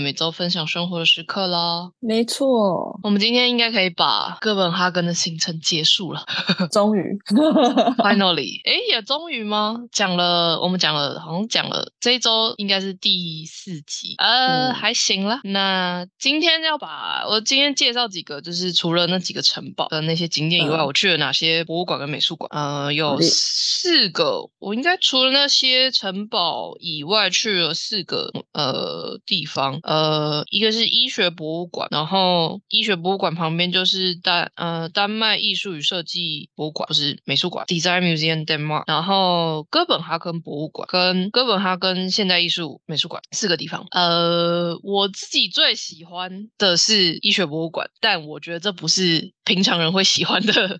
每周分享生活的时刻啦。没错，我们今天应该可以把哥本哈根的行程结束了 终于，，finally。哎，也终于吗？讲了，我们讲了，好像讲了这一周应该是第四集，呃，嗯还行啦。那今天要把我今天介绍几个，就是除了那几个城堡的那些景点以外，嗯我去了哪些博物馆跟美术馆？呃，有四个，我应该除了那些城堡以外，去了四个呃地方。呃，一个是医学博物馆，然后医学博物馆旁边就是丹呃丹麦艺术与设计博物馆，不是美术馆，Design Museum Denmark。然后哥本哈根博物馆跟哥本哈根现代艺术美术馆四个地方。呃，我自己最喜欢的是医学博物馆，但我觉得这不是平常人会喜欢的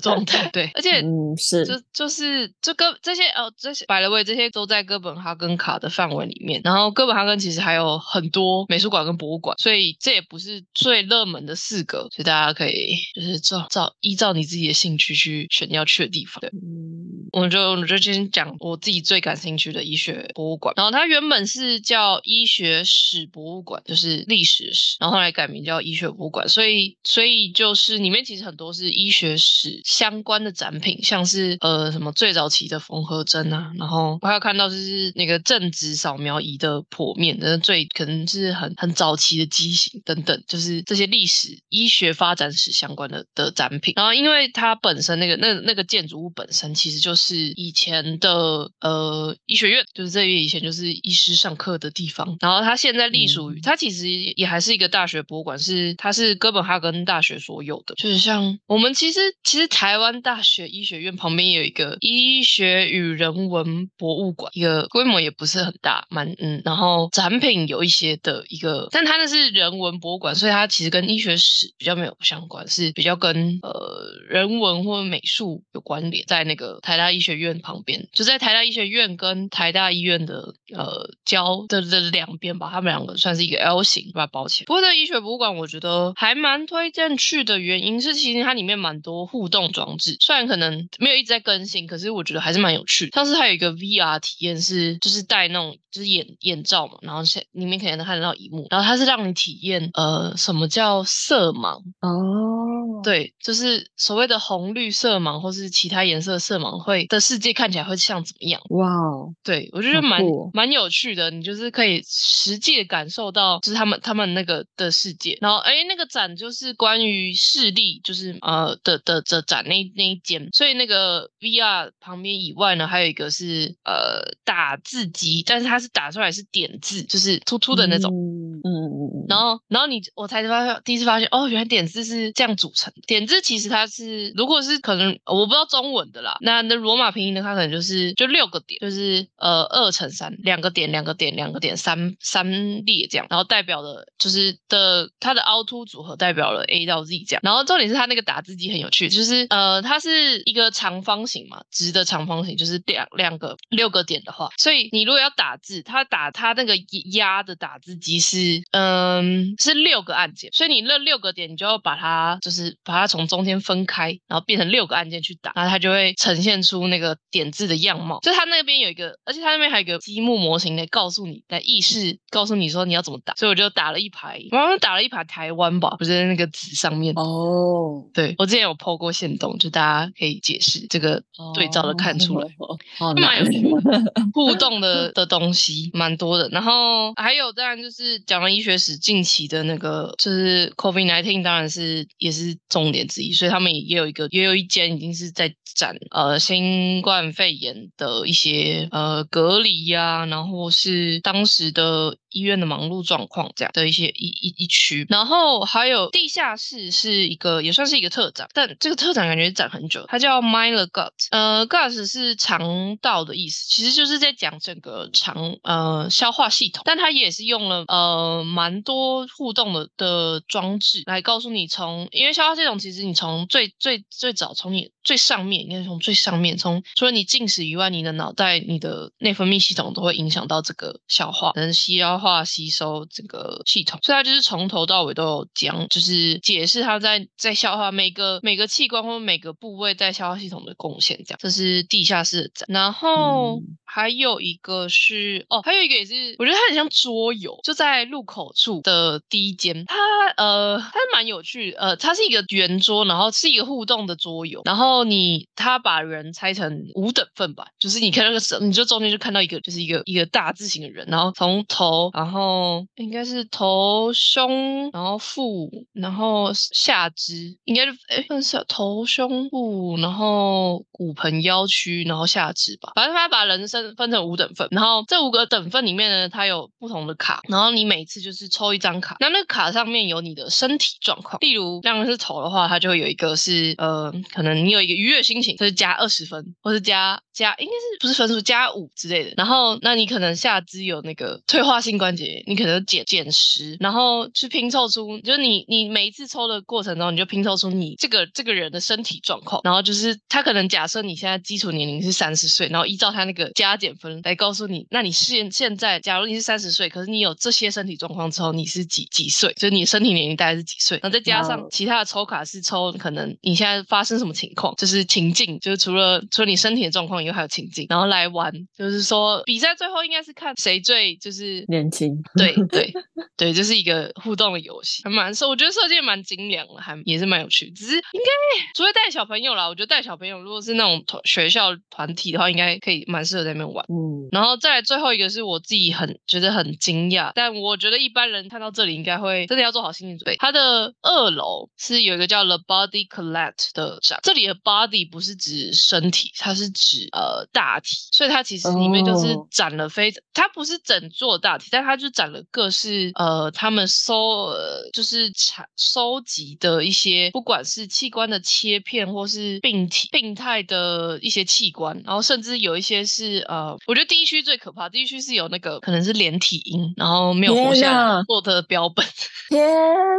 状态。对，而且嗯，是就就是这个这些哦，这些百了位这些都在哥本哈根卡的范围里面。然后哥本哈根其实还有很多美术馆跟博物馆，所以这也不是最热门的四个，所以大家可以就是照照依照你自己的兴趣去选要去的地方。对。嗯我就我就先讲我自己最感兴趣的医学博物馆，然后它原本是叫医学史博物馆，就是历史史，然后后来改名叫医学博物馆，所以所以就是里面其实很多是医学史相关的展品，像是呃什么最早期的缝合针啊，然后我还有看到就是那个正直扫描仪的剖面那最可能是很很早期的机型等等，就是这些历史医学发展史相关的的展品，然后因为它本身那个那那个建筑物本身其实就是以前的呃医学院，就是这里以前就是医师上课的地方。然后它现在隶属于，它其实也还是一个大学博物馆，是它是哥本哈根大学所有的。就是像我们其实其实台湾大学医学院旁边有一个医学与人文博物馆，一个规模也不是很大，蛮嗯，然后展品有一些的一个，但它那是人文博物馆，所以它其实跟医学史比较没有相关，是比较跟呃人文或美术有关联，在那个台大医学院旁边，就在台大医学院跟台大医院的呃交的的两边吧，他们两个算是一个 L 型把它包起来。不过这医学博物馆我觉得还蛮推荐去的原因是，其实它里面蛮多互动装置，虽然可能没有一直在更新，可是我觉得还是蛮有趣的。上次还有一个 VR 体验是，就是戴那种就是眼眼罩嘛，然后现里面可能能看得到荧幕，然后它是让你体验呃什么叫色盲，哦，对，就是所谓的红绿色盲或是其他颜色色盲会的世界看起来会像怎么样？哇哦，对我觉得蛮哦蛮有趣的，你就是可以实际的感受到，就是他们他们那个的世界。然后哎，那个展就是关于视力，就是呃的的的展那那一间，所以那个 VR 旁边以外呢，还有一个是呃打字机，但是它是打出来是点字，就是突出的那种。嗯嗯嗯嗯，然后，然后你我才发现，第一次发现哦，原来点字是这样组成的。点字其实它是，如果是可能我不知道中文的啦，那那罗马拼音的它可能就是就六个点，就是呃二乘三，两个点，两个点，两个点，三三列这样，然后代表的就是的它的凹凸组合代表了 A 到 Z 这样。然后重点是它那个打字机很有趣，就是呃它是一个长方形嘛，直的长方形，就是两两个六个点的话，所以你如果要打字，它打它那个压的打字机是嗯是六个按键，所以你那六个点你就要把它就是把它从中间分开，然后变成六个按键去打，然后它就会呈现出那个点字的样貌。就它那边有一个，而且它那边还有一个积木模型来告诉你，来意识告诉你说你要怎么打，所以我就打了一排，我好像打了一排台湾吧，不是在那个纸上面。哦，对我之前有 PO 过线动，就大家可以解释这个对照的看出来。蛮难有趣的 互动的的东西蛮多的，然后还有当然就是讲了医学史近期的那个就是 COVID nineteen，当然是也是重点之一，所以他们也有一个也有一间已经是在展呃新冠肺炎的一些呃隔离呀、然后是当时的医院的忙碌状况这样的一些一一一区，然后还有地下室是一个也算是一个特展，但这个特展感觉展很久，它叫 Myler Gut，呃，gut 是肠道的意思，其实就是在讲整个肠呃消化系统，但它也是用了呃蛮多互动的的装置来告诉你从，因为消化系统其实你从最最最早从你最上面，应该是从最上面，从除了你进食以外，你的脑袋、你的内分泌系统都会影响到这个消化，能吸消化吸收这个系统，所以它就是从头到尾都有讲，就是解释它在在消化每个每个器官或每个部位在消化系统的贡献。这样，这是地下室的展。然后嗯还有一个是哦，还有一个也是，我觉得它很像桌游，就在入口处的第一间，它呃它蛮有趣，呃，它是一个圆桌，然后是一个互动的桌游，然后后你他把人拆成五等份吧，就是你看那个时候，你就中间就看到一个就是一个一个大字形的人，然后从头，然后应该是头胸，然后腹，然后下肢，应该是哎，算是头胸部，然后骨盆腰区，然后下肢吧，反正他把人生分成五等份，然后这五个等份里面呢，它有不同的卡，然后你每次就是抽一张卡，那那个卡上面有你的身体状况，例如像是头的话，它就会有一个是呃，可能你有一个愉悦心情，它是加二十分，或是加加应该是不是分数加五之类的，然后那你可能下肢有那个退化性关节，你可能减减十，然后去拼凑出，就是你你每一次抽的过程中，你就拼凑出你这个这个人的身体状况，然后就是他可能假设你现在基础年龄是三十岁，然后依照他那个加减分来告诉你，那你现现在假如你是三十岁，可是你有这些身体状况之后，你是几几岁？就是你身体年龄大概是几岁？然后再加上其他的抽卡是抽可能你现在发生什么情况，就是情境，就是除了除了你身体的状况以外，还有情境，然后来玩，就是说比赛最后应该是看谁最就是年轻，对对 对，这是一个互动的游戏，还蛮受，我觉得设计得蛮精良的，还也是蛮有趣。只是应该除了带小朋友啦，我觉得带小朋友如果是那种团学校团体的话，应该可以蛮适合在那边玩。嗯，然后再来最后一个是我自己很觉得很惊讶，但我觉得一般人看到这里应该会真的要做好心理准备。它的二楼是有一个叫 The Body Collect 的展，这里的 body 不是指身体，它是指呃大体，所以它其实里面就是哦。展了非，它不是整座大体，但它就展了各式呃他们收呃就是产收集的一些，不管是器官的切片或是病体病态的一些器官，然后甚至有一些是呃，我觉得第一区最可怕，第一区是有那个可能是连体婴，然后没有活天下来做的标本，天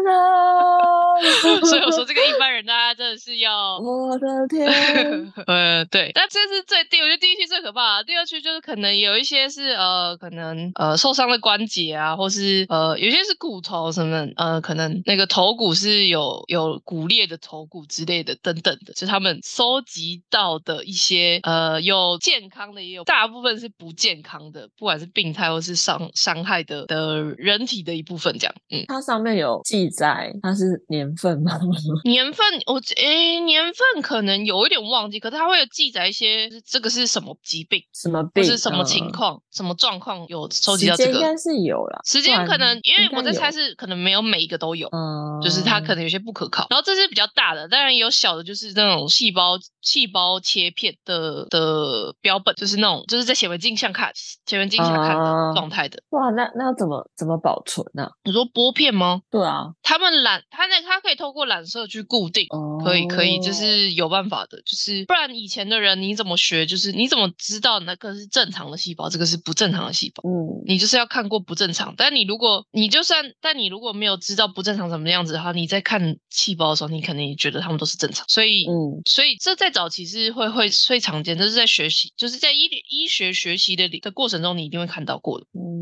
哪！所以我说这个一般人大家真的是要我的天，呃，对，但这是最第，我觉得第一区最可怕的，第二区就是可能有一些是呃，可能呃受伤的关节啊，或是呃有些是骨头什么，呃，可能那个头骨是有有骨裂的头骨之类的等等的，就是他们收集到的一些呃有健康的，也有大部分是不健康的，不管是病态或是伤伤害的的人体的一部分，这样，嗯。它上面有记载，它是年份吗？年份我诶年份可能有一点忘记，可是它会有记载一些这个是什么疾病，什么病？是什么情嗯？况、什么状况有收集到这个是有了，时间，可能因为我在猜是，可能没有每一个都有。嗯，就是它可能有些不可靠，然后这是比较大的，当然也有小的，就是那种细胞细胞切片的的标本，就是那种就是在显微镜下看显微镜下看啊的状态的。哇，那那要怎么怎么保存呢、你说玻片吗？对啊，他们染，它那它可以透过染色去固定，哦，可以可以，就是有办法的，就是不然以前的人你怎么学，就是你怎么知道那个是正常的细胞，这个是不正常的细胞？嗯，你就是要看过不正常，但你如果你就算，但你如果没有知道不正常什么样子的话，你在看细胞的时候，你肯定觉得他们都是正常，所以。嗯所以这在早期是会会最常见，这是在学习，就是在医医学学习的的过程中，你一定会看到过的。嗯，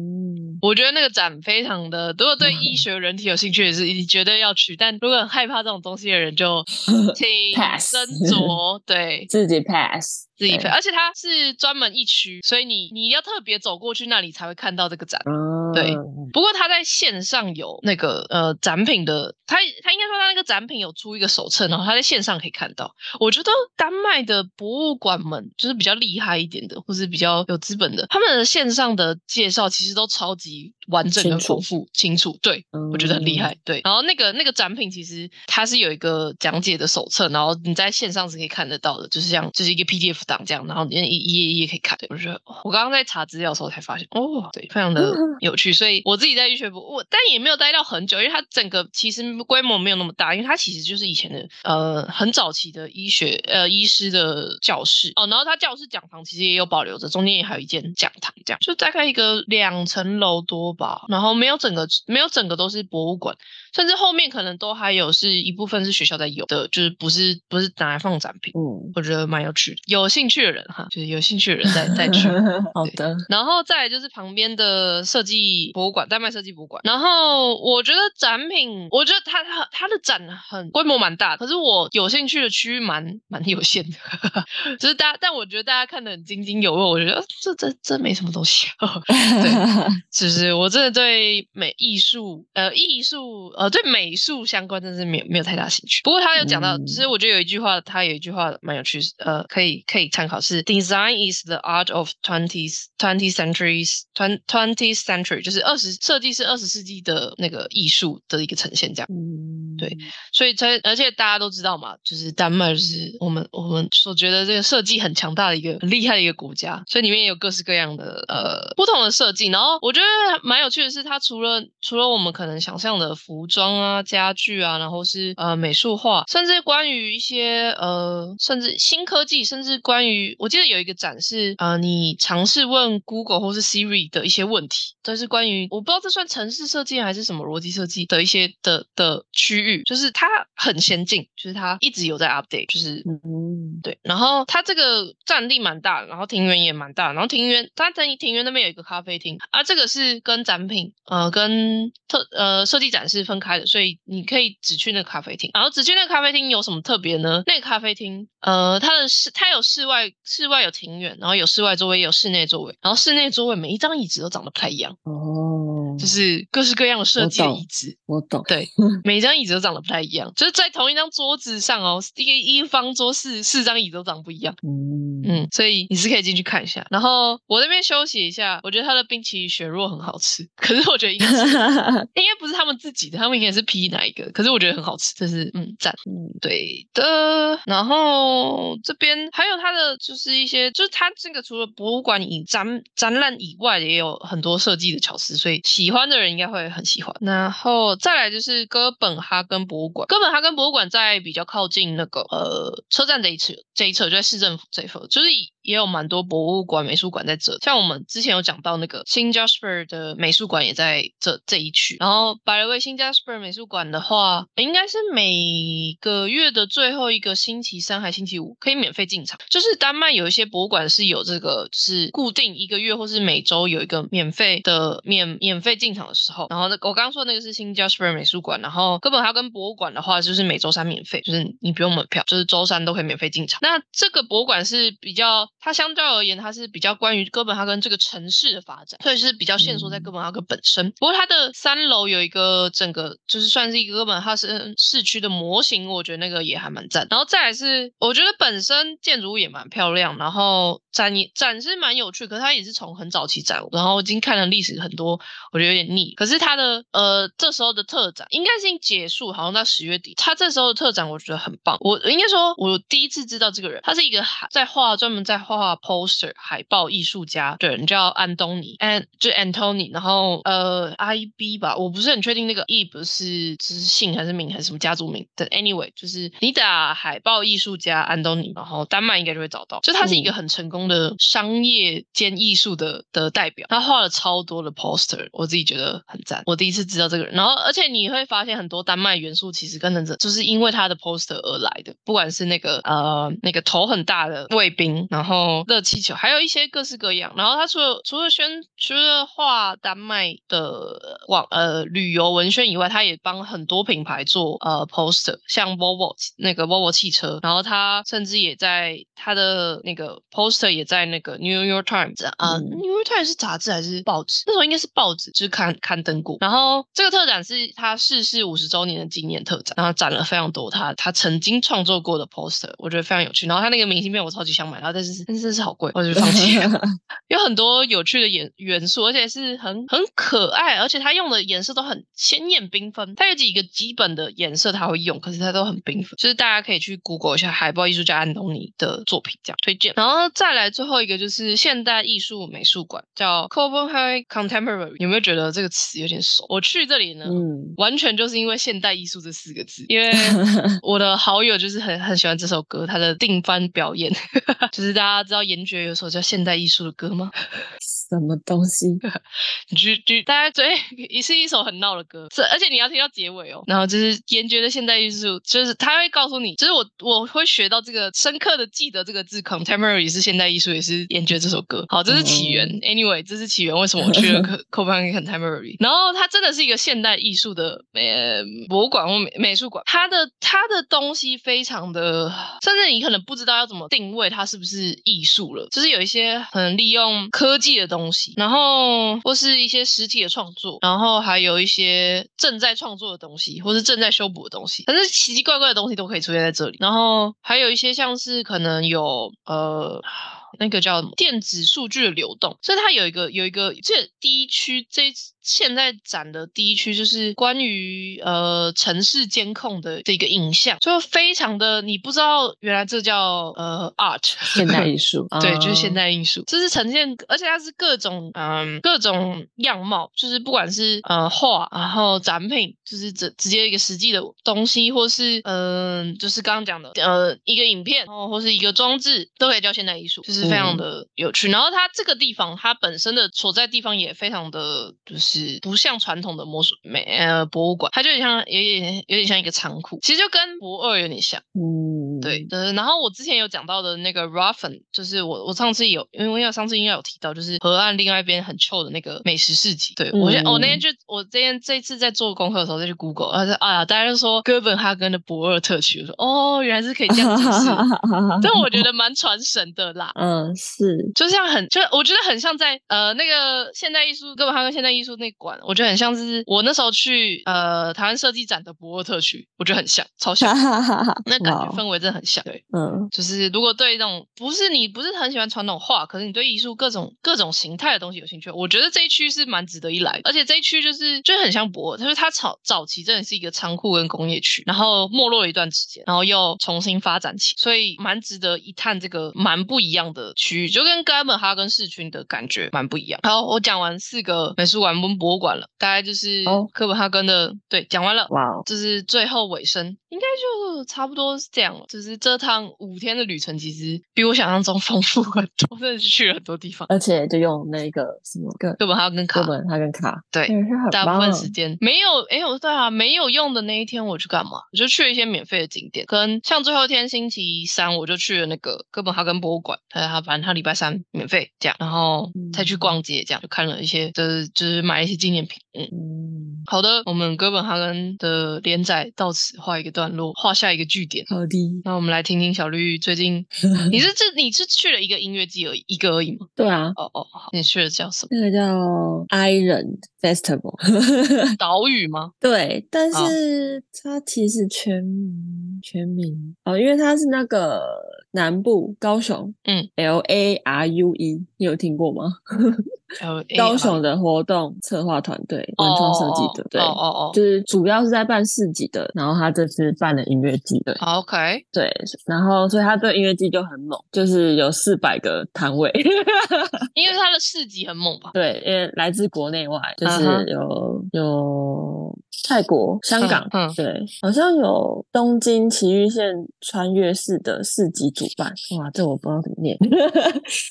我觉得那个展非常的，如果对医学人体有兴趣，也是你绝对要去。但如果很害怕这种东西的人，就 请 Pass 斟酌。对，自己 pass，对自己配，而且它是专门一区，所以你你要特别走过去那里才会看到这个展。嗯，对不过它在线上有那个呃展品的，它它应该说它那个展品有出一个手册，然后它在线上可以看到。我觉得丹麦的博物馆们就是比较厉害一点的，或是比较有资本的，他们的线上的介绍其实都超级完整、清楚跟丰富、清楚。对，我觉得很厉害。对，然后那个那个展品其实它是有一个讲解的手册，然后你在线上是可以看得到的，就是像就是一个 PDF 档这样，然后你一一页一页可以看。对我觉得哦我刚刚在查资料的时候才发现，哦，对，非常的 有趣。所以我自己在医学部，我但也没有待到很久，因为它整个其实规模没有那么大，因为它其实就是以前的呃很早期的医学呃医师的教室哦，然后它教室讲堂其实也有保留着，中间也还有一间讲堂，这样就大概一个两层楼多然后没有整个没有整个都是博物馆。甚至后面可能都还有是一部分是学校在有的，就是不是不是拿来放展品，嗯，我觉得蛮有趣的。有兴趣的人哈，就是有兴趣的人再 再去。好的，然后再来就是旁边的设计博物馆，丹麦设计博物馆。然后我觉得展品，我觉得它它它的展很规模蛮大，可是我有兴趣的区域蛮蛮有限的，就是大家，但我觉得大家看得很津津有味，我觉得呃这这这没什么东西。对，就是我真的对美艺术，呃，艺术，呃，对美术相关，真的是没有没有太大兴趣。不过他有讲到，嗯其实我觉得有一句话，他有一句话蛮有趣，呃，可以可以参考是 “Design is the art of twentieth twenty centuries twenty twentieth century”，就是二十设计是二十世纪的那个艺术的一个呈现，这样。嗯，对，所以才而且大家都知道嘛，就是丹麦就是我们我们所觉得这个设计很强大的一个很厉害的一个国家，所以里面也有各式各样的呃不同的设计。然后我觉得蛮有趣的是，它除了除了我们可能想象的服装啊、家具啊，然后是呃美术画，甚至关于一些呃甚至新科技，甚至关于我记得有一个展示呃你尝试问 Google 或是 Siri 的一些问题，这是关于我不知道这算城市设计还是什么逻辑设计的一些的的区域，就是它很先进，就是它一直有在 update，就是嗯，对，然后它这个占地蛮大，然后庭园也蛮大，然后庭园它在庭园那边有一个咖啡厅，啊，这个是跟展品呃跟特呃设计展示分开的，所以你可以只去那个咖啡厅，然后只去那个咖啡厅有什么特别呢？那个咖啡厅呃它的室它有室外室外有庭院，然后有室外座位也有室内座位，然后室内座位每一张椅子都长得不太一样，哦，就是各式各样的设计椅子，我懂，对，每张椅子都长得不太一样，就是在同一张桌子上哦，一个一方桌四四张椅子都长不一样。嗯嗯，所以你是可以进去看一下。然后我那边休息一下，我觉得他的冰淇淋雪若很好吃，可是我觉得应该是 应该不是他们自己的，他们应该是批哪一个，可是我觉得很好吃，就是嗯赞。嗯对的，然后这边还有它的就是一些，就是它这个除了博物馆以展展览以外，也有很多设计的巧思，所以喜喜欢的人应该会很喜欢。然后再来就是哥本哈根博物馆，哥本哈根博物馆在比较靠近那个呃车站这一侧，这一侧就在市政府这一侧，就是以也有蛮多博物馆、美术馆在这。像我们之前有讲到那个新 Jasper 的美术馆也在这这一区。然后百乐威新 Jasper 美术馆的话，应该是每个月的最后一个星期三还星期五可以免费进场。就是丹麦有一些博物馆是有这个，就是固定一个月或是每周有一个免费的免免费进场的时候。然后那我刚刚说那个是新 Jasper 美术馆，然后哥本哈根博物馆的话就是每周三免费，就是你不用门票，就是周三都可以免费进场。那这个博物馆是比较，它相较而言，它是比较关于哥本哈根这个城市的发展，所以是比较限缩在哥本哈根本身。不过它的三楼有一个整个就是算是一个哥本哈根市区的模型，我觉得那个也还蛮赞。然后再来是，我觉得本身建筑物也蛮漂亮，然后展也展是蛮有趣，可是它也是从很早期展，然后已经看了历史很多，我觉得有点腻。可是它的呃这时候的特展应该是已经结束，好像在十月底。它这时候的特展我觉得很棒，我应该说我第一次知道这个人，他是一个海在画专门在画 poster 海报艺术家的人，叫安东尼，安就 Antony，然后呃 I B 吧，我不是很确定那个 E 不是就是姓还是名还是什么家族名的，anyway 就是你打海报艺术家安东尼，然后丹麦应该就会找到，就他是一个很成功的商业兼艺术的的代表，他画了超多的 poster，我自己觉得很赞，我第一次知道这个人，然后而且你会发现很多丹麦元素其实跟着就是因为他的 poster 而来的，不管是那个呃那个头很大的卫兵，然后热气球，还有一些各式各样。然后他除了除了宣除了画丹麦的网呃旅游文宣以外，他也帮很多品牌做呃 poster，像 Volvo 那个 Volvo 汽车，然后他甚至也在他的那个 poster 也在那个 New York Times 啊、嗯 New York Times 是杂志还是报纸？那时候应该是报纸，就是刊刊登过。然后这个特展是他逝世五十周年的纪念特展，然后展了非常多他他曾经创作过的 poster，我觉得非常有趣。然后他那个明信片我超级想买，然后但是但是真是好贵，我就放弃了。有很多有趣的元元素，而且是很很可爱，而且它用的颜色都很鲜艳缤纷。它有几个基本的颜色它会用，可是它都很缤纷，就是大家可以去 Google 一下海报艺术家安东尼的作品，这样推荐。然后再来最后一个就是现代艺术美术馆，叫 Copenhagen Contemporary。有没有觉得这个词有点熟？我去这里呢，嗯，完全就是因为现代艺术这四个字，因为 我的好友就是很很喜欢这首歌，他的定番表演，就是大家家知道严爵有首叫现代艺术的歌吗？什么东西？就就大家对，也是一首很闹的歌，这而且你要听到结尾哦。然后就是严爵的现代艺术，就是他会告诉你，就是我我会学到这个深刻的记得这个字，contemporary 是现代艺术，也是严爵这首歌。好，这是起源。Anyway，这是起源。为什么我去了 Copenhagen Contemporary？然后它真的是一个现代艺术的呃博物馆或美美术馆，它的它的东西非常的，甚至你可能不知道要怎么定位它是不是艺术了。就是有一些可能利用科技的东西，然后或是一些实体的创作，然后还有一些正在创作的东西，或是正在修补的东西，反正奇奇怪怪的东西都可以出现在这里。然后还有一些像是可能有呃。那个叫电子数据的流动，所以它有一个有一个这第一区这现在展的第一区就是关于呃城市监控的这个影像，就非常的你不知道原来这叫呃 art 现代艺术，对，就是现代艺术，这是呈现，而且它是各种嗯各种样貌，就是不管是呃画，然后展品，就是直直接一个实际的东西，或是嗯就是刚刚讲的呃一个影片，然后或是一个装置，都可以叫现代艺术，就是非常的有趣。然后它这个地方它本身的所在地方也非常的就是。不像传统的魔术美呃博物馆，它就像有点有点像一个仓库，其实就跟博二有点像。嗯，对的。然后我之前有讲到的那个 Ruffin，就是我我上次有，因为上次应该有提到，就是河岸另外一边很臭的那个美食市集。对我现我那天就我这天这次在做功课的时候再去 Google，他说哎呀，大家就说哥本哈根的博尔特区，我说哦，原来是可以这样子，但我觉得蛮传神的啦。嗯，是，就像很就我觉得很像在呃那个现代艺术哥本哈根现代艺术。那馆我觉得很像是我那时候去呃台湾设计展的博尔特区，我觉得很像，超像，那感觉氛围真的很像。对，嗯，就是如果对这种不是你不是很喜欢传统画，可是你对艺术各种各种形态的东西有兴趣，我觉得这一区是蛮值得一来。而且这一区就是就很像博尔，就是它早早期真的是一个仓库跟工业区，然后没落了一段时间，然后又重新发展起，所以蛮值得一探这个蛮不一样的区域，就跟哥本哈根市区的感觉蛮不一样。好，我讲完四个美术馆跟。博物馆了，大概就是哥本哈根的，对，讲完了，哇，就是最后尾声。应该就差不多是这样了，就是这趟五天的旅程，其实比我想象中丰富很多，真的是去了很多地方，而且就用那个什么哥本哈根卡，哥本哈根卡，对，大部分时间没有，哎，我对啊，没有用的那一天我去干嘛？我就去了一些免费的景点，跟像最后一天星期三我就去了那个哥本哈根博物馆，他他反正他礼拜三免费这样，然后再去逛街这样，就看了一些，就是就是买一些纪念品，嗯，好的，我们哥本哈根的连载到此画一个。段落画下一个句点。好的，那我们来听听小绿最近，你是这你是去了一个音乐季而已，一个而已吗？对啊。哦哦，好，你去了叫什么？那个叫 Island Festival，岛屿吗？对，但是它其实全名全名哦，因为它是那个南部高雄，嗯，L A R U E，你有听过吗？高雄的活动策划团队，文创设计的，对，哦哦哦，就是主要是在办市集的，然后他这次办了音乐季，对，OK，对，然后所以他对音乐季就很猛，就是有四百个摊位，因为他的市集很猛吧？对，因为来自国内外，就是有有泰国、香港，嗯，对，好像有东京奇玉线穿越式的市集主办，哇，这我不知道怎么念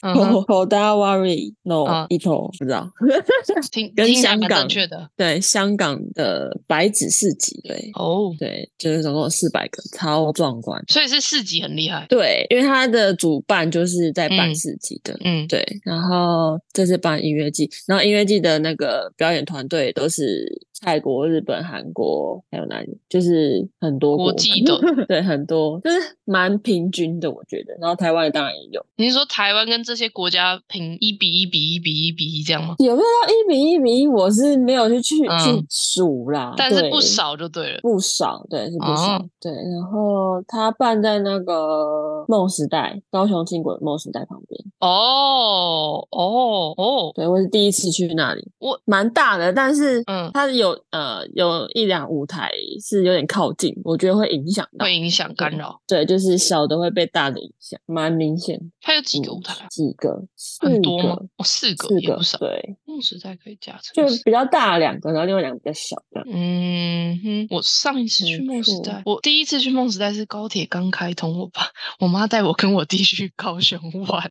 h o d a w a r i No。不知道，听跟香港的对香港的白纸市集对哦对，就是总共有四百个，超壮观，所以是市集很厉害。对，因为它的主办就是在办市集的，嗯，对。然后这是办音乐季，然后音乐季的那个表演团队都是。泰国、日本、韩国还有哪里？就是很多国际的，对，很多就是蛮平均的，我觉得。然后台湾当然也有。你是说台湾跟这些国家平一比一比一比一比一这样吗？有没有到一比一比一？我是没有去去去数啦，但是不少就对了。不少，对，是不少。对，然后他办在那个梦时代，高雄轻轨梦时代旁边。哦哦哦，对我是第一次去那里，我蛮大的，但是嗯，它有。有呃有一两舞台是有点靠近，我觉得会影响到，会影响干扰。对，就是小的会被大的影响，蛮明显。它有几个舞台？几个？很多吗？哦，四个，四个，对。梦时代可以加成，就比较大两个，然后另外两个比较小的。嗯哼，我上一次去梦时代，我第一次去梦时代是高铁刚开通，我爸我妈带我跟我弟去高雄玩，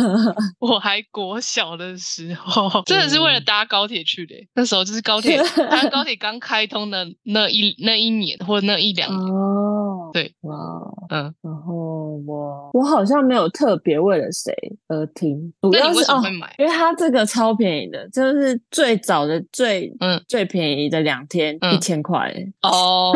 我还国小的时候，真的是为了搭高铁去的。那时候就是高铁，它高铁刚开通的那一那一年或者那一两年。哦，对，哇，嗯，然后我我好像没有特别为了谁而听，主要是哦，因为它这个超便宜的，就是最早的最嗯。最便宜的两天一千块。哦，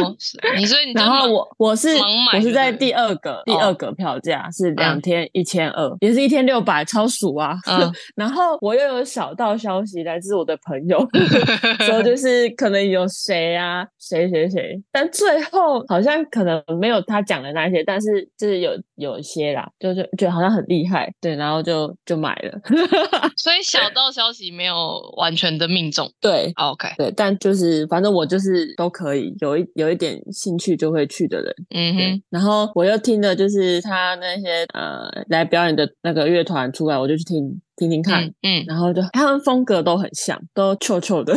你所以然后我我是我是在第二个第二个票价是两天一千二，也是一天六百，超熟啊。然后我又有小道消息来自我的朋友 说，就是可能有谁啊谁谁谁，但最后好像可能没有他讲的那些，但是就是有有一些啦，就是觉得好像很厉害，对，然后就就买了。所以小道消息没有完全的命中，对，OK，对，但就是反正我就是都可以有一有一点兴趣就会去的人，嗯哼。然后我又听的就是他那些呃来表演的那个乐团出来，我就去听。听听看，嗯，然后就他们风格都很像，都臭臭的。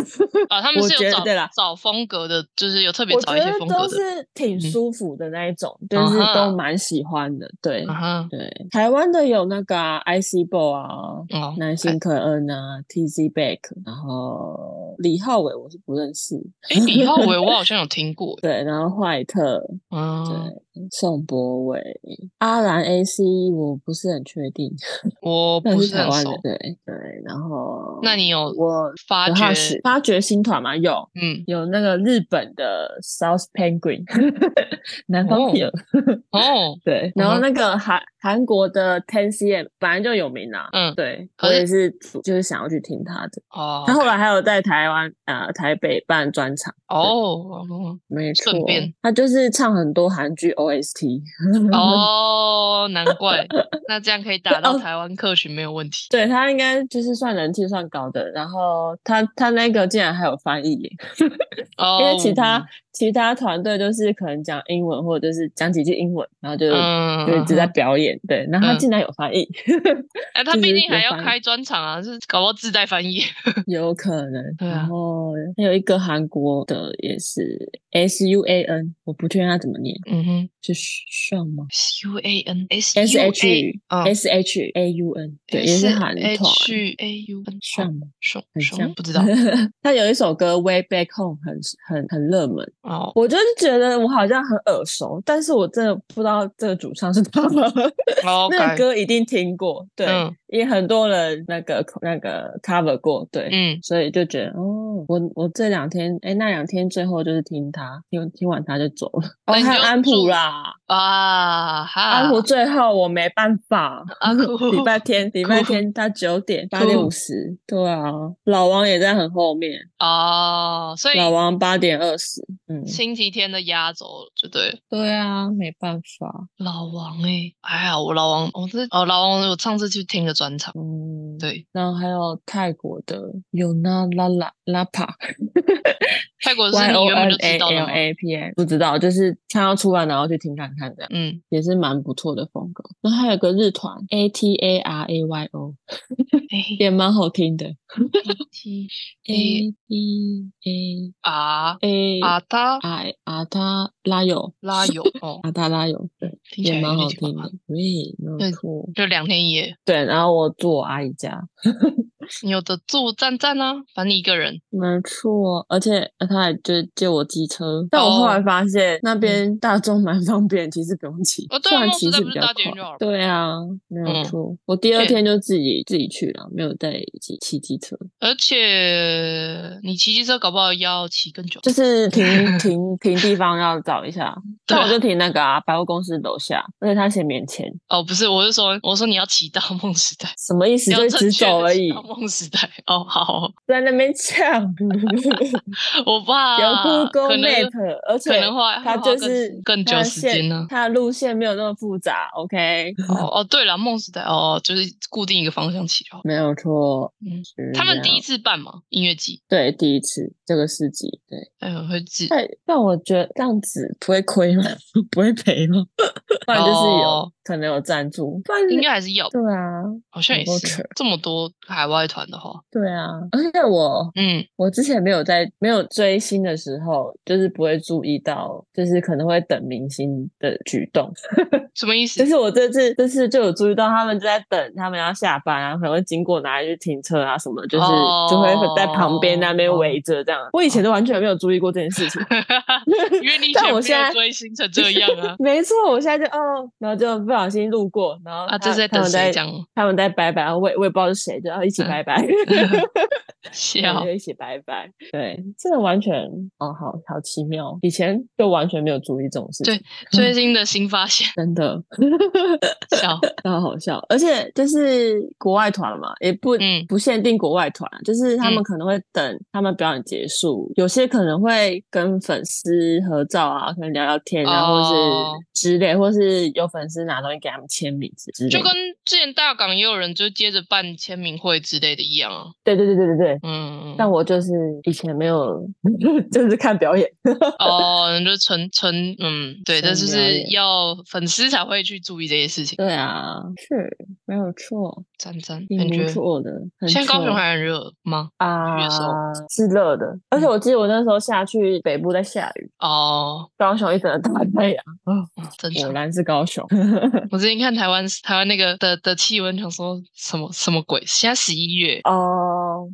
啊。他们是有找找风格的，就是有特别找一些风格的，都是挺舒服的那一种，就是都蛮喜欢的。对，对，台湾的有那个 IC Ball 啊，南星可恩啊，TZ Back，然后李浩伟我是不认识，哎，李浩伟我好像有听过，对，然后坏特，嗯，对，宋博伟，阿兰 AC 我不是很确定，我 不是很熟。对对，然后那你有我发掘发掘新团吗？有，嗯，有那个日本的 South Penguin，南方有哦，对，然后那个韩韩国的 Ten CM 本来就有名啊，嗯，对，我也是就是想要去听他的哦，他后来还有在台台湾啊台北办专场。哦，没错，他就是唱很多韩剧 OST 哦，难怪，那这样可以打到台湾客群没有问题。对他应该就是算人气算高的，然后他他那个竟然还有翻译，因为其他其他团队就是可能讲英文或者就是讲几句英文，然后就就一直在表演，对，然后他竟然有翻译，哎，他毕竟还要开专场啊，是搞不好自带翻译，有可能。对然后还有一个韩国的也是 S U A N，我不确定他怎么念，嗯哼，是 Sean 吗？S U A N S S H S H A U N，对，也是韩。H A U 像吗？像很像，不知道。他有一首歌《Way Back Home》很很很热门哦，我就是觉得我好像很耳熟，但是我真的不知道这个主唱是他吗？那个歌一定听过，对。也很多人那个那个 cover 过，对，嗯，所以就觉得哦，我我这两天，哎，那两天最后就是听他，听听完他就走了。哦，还有安普啦，啊，安普最后我没办法，安普礼拜天礼拜天他九点八点五十，对啊，老王也在很后面哦，所以老王八点二十，嗯，星期天的压轴就对，对啊，没办法，老王哎，哎呀，我老王，我这哦老王，我上次去听了。专场，嗯，对，然后还有泰国的有那拉拉拉帕，泰国是 Y O N A L A P A，不知道，就是看要出来然后去听看看这样，嗯，也是蛮不错的风格。然后还有个日团 A T A R A Y O，也蛮好听的。A T A E A R A 阿达阿阿他拉友拉友哦，阿达拉友，对，也蛮好听的。对，没错，就两天一夜。对，然后我住我阿姨家。你有的住站站啊，反正一个人。没错，而且他还就借我机车，但我后来发现那边大众蛮方便，其实不用骑，算骑是比较快。对啊，没有错。我第二天就自己自己去了，没有带骑骑机车。而且你骑机车搞不好要骑更久，就是停 停停地方要找一下。那我就停那个啊，百货公司楼下，而且他写免钱。哦，不是，我是说，我说你要骑到梦时代，什么意思？就直走而已。梦时代，哦，好，在那边抢，我怕有 Google Map，而且可能话他就是更久时间呢，他的路线没有那么复杂。OK，哦哦，对了，梦时代，哦，就是固定一个方向起哦，没有错。嗯，他们第一次办嘛音乐季，对，第一次这个世纪，对，哎呦，会记。但但我觉得这样子不会亏吗？不会赔吗？不然就是有可能有赞助，不然应该还是有。对啊，好像也是这么多海外团的话。对啊，而且我，嗯，我之前没有在没有追星的时候，就是不会注意到，就是可能会等明星的举动。什么意思？就是我这次这次就有注意到，他们就在等他们要下班啊，可能会经过哪里去停车啊什么，就是就会在旁边那边围着这样。我以前都完全没有注意过这件事情。因为你但我现在追星成这样啊，没错，我现在就哦，然后就不小心路过，然后啊，这是在等谁讲？他们在拜拜，然后我也我也不知道是谁，就要一起拜拜拜，笑就一起拜拜。对，真的完全哦，好好奇妙，以前就完全没有注意这种事情。对，最新的 新发现，真的笑，超好笑。而且就是国外团嘛，也不嗯不限定国外团，就是他们可能会等他们表演结束，有些可能会跟粉丝合照啊，可能聊聊天，然后是之类，或是有粉丝拿东西给他们签名之类，就跟之前大港也有人就接着办签名会之类的一样啊。对对对对对对，嗯，但我就是以前没有，就是看表演 哦，就纯纯嗯，对，这就是要粉丝才会去注意这些事情。对啊，是没有错，赞赞，很不错的。现在高雄还很热吗？啊，是热的，而且我记得我那时候下去北部在下雨哦，高雄一整个大太阳啊，果然是高雄。我之前看台湾台湾那个的的气温，想说什么什么鬼？现在十一月哦。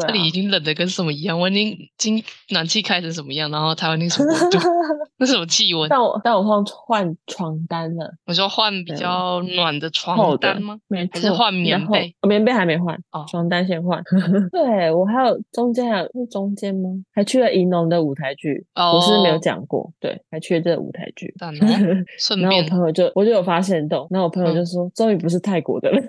这里已经冷的跟什么一样，我已经今暖气开成什么样，然后台湾那什么温度，那什么气温？但我但我换换床单了，我说换比较暖的床单吗？没错，还是换棉被？棉被还没换哦，床单先换。对我还有中间还有是中间吗？还去了银龙的舞台剧，哦我是没有讲过，对，还去了这个舞台剧。然后我朋友就我就有发现到，然后我朋友就说终于不是泰国的了。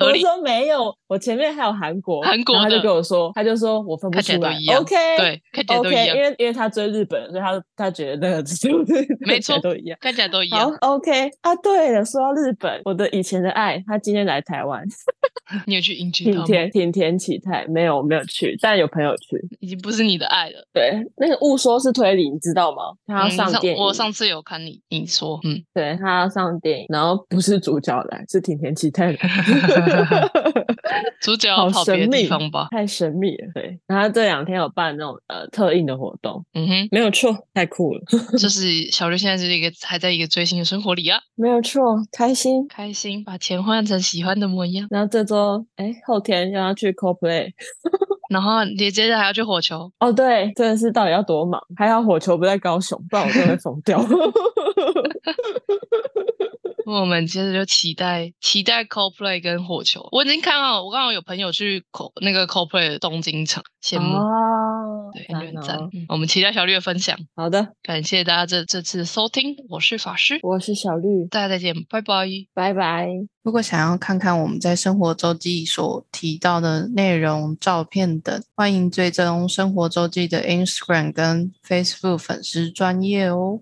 我说没有，我前面还有韩国，韩国他就。跟我说，他就说我分不出来，OK，对，看起来都一样，因为因为他追日本，所以他他觉得那个 没错都一样，看起来都一样。OK 啊，对了，说到日本，我的以前的爱，他今天来台湾，你有去迎接他吗？田田田启泰没有没有去，但有朋友去，已经不是你的爱了。对，那个误说是推理，你知道吗？他要上电影，我上次有看你你说，嗯，对他要上电影，然后不是主角来，是挺田启泰来，主角跑别的地方吧。太神秘了，对。然后这两天有办那种呃特映的活动，嗯哼，没有错，太酷了。就是小绿现在是一个还在一个追星的生活里啊，没有错，开心开心，把钱换成喜欢的模样。然后这周哎后天又要去 CoPlay，然后你接着还要去火球。哦，对，真的是到底要多忙？还好火球不在高雄，不然我真的会疯掉。我们接着就期待期待 CoPlay 跟火球。我已经看到，我刚好有朋友去 Co 那个 CoPlay 的东京场，羡慕哦，对，很赞。我们期待小绿的分享。好的，感谢大家这这次收听，我是法师，我是小绿，大家再见，拜拜，拜拜。如果想要看看我们在生活周记所提到的内容、照片等，欢迎追踪生活周记的 Instagram 跟 Facebook 粉丝专业哦。